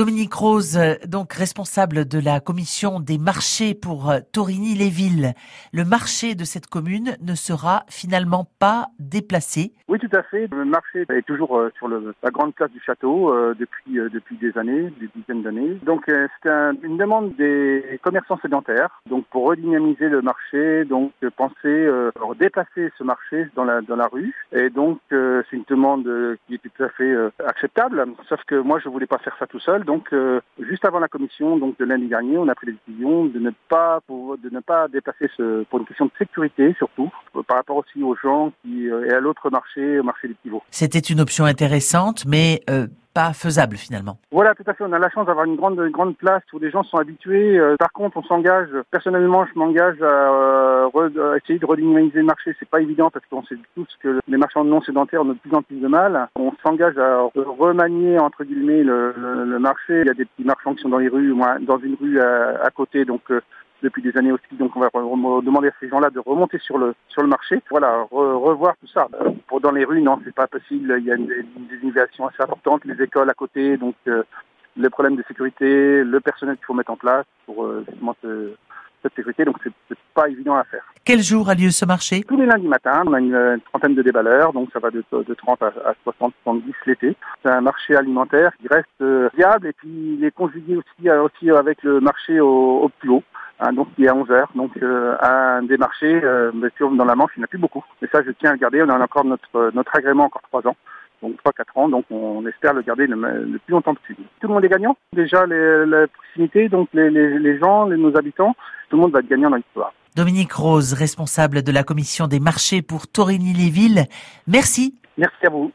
Dominique Rose, donc responsable de la commission des marchés pour Torigny-les-Villes. Le marché de cette commune ne sera finalement pas déplacé. Oui, tout à fait. Le marché est toujours euh, sur la grande place du château euh, depuis euh, depuis des années, des dizaines d'années. Donc c'est un, une demande des commerçants sédentaires. Donc pour redynamiser le marché, donc penser déplacer ce marché dans la dans la rue. Et donc c'est une demande qui est tout à fait acceptable. Sauf que moi je voulais pas faire ça tout seul. Donc juste avant la commission, donc de lundi dernier, on a pris la décision de ne pas de ne pas déplacer ce pour une question de sécurité surtout par rapport aussi aux gens qui et à l'autre marché, au marché des pivots. C'était une option intéressante, mais euh, pas faisable finalement. Voilà, tout à fait. On a la chance d'avoir une grande, une grande place où les gens sont habitués. Euh, par contre, on s'engage. Personnellement, je m'engage à, euh, essayer de redynamiser le marché. C'est pas évident parce qu'on sait tous que les marchands non sédentaires ont de plus en plus de mal. On s'engage à remanier entre guillemets le, le, marché. Il y a des petits marchands qui sont dans les rues, dans une rue à, à côté, donc depuis des années aussi. Donc on va demander à ces gens-là de remonter sur le sur le marché. Voilà, revoir tout ça. Euh, pour dans les rues, non, c'est pas possible. Il y a une, innovations assez importantes, les écoles à côté, donc euh, le problème de sécurité, le personnel qu'il faut mettre en place pour euh, justement cette sécurité. Donc c'est pas évident à faire. Quel jour a lieu ce marché? Tous les lundis matins. On a une, trentaine de déballeurs, donc ça va de, de 30 à, 60, 70 l'été. C'est un marché alimentaire qui reste viable et puis il est conjugué aussi, aussi avec le marché au, au plus haut. Hein, donc il est à 11 heures. Donc euh, un des marchés, euh, dans la Manche, il n'y en a plus beaucoup. Mais ça, je tiens à le garder. On a encore notre notre agrément encore trois ans. Donc 3-4 ans, donc on espère le garder le, plus longtemps possible. Tout le monde est gagnant? Déjà, les, la proximité, donc les, les, les gens, les, nos habitants, tout le monde va être gagnant dans l'histoire. Dominique Rose, responsable de la commission des marchés pour Torigny-les-Villes. Merci. Merci à vous.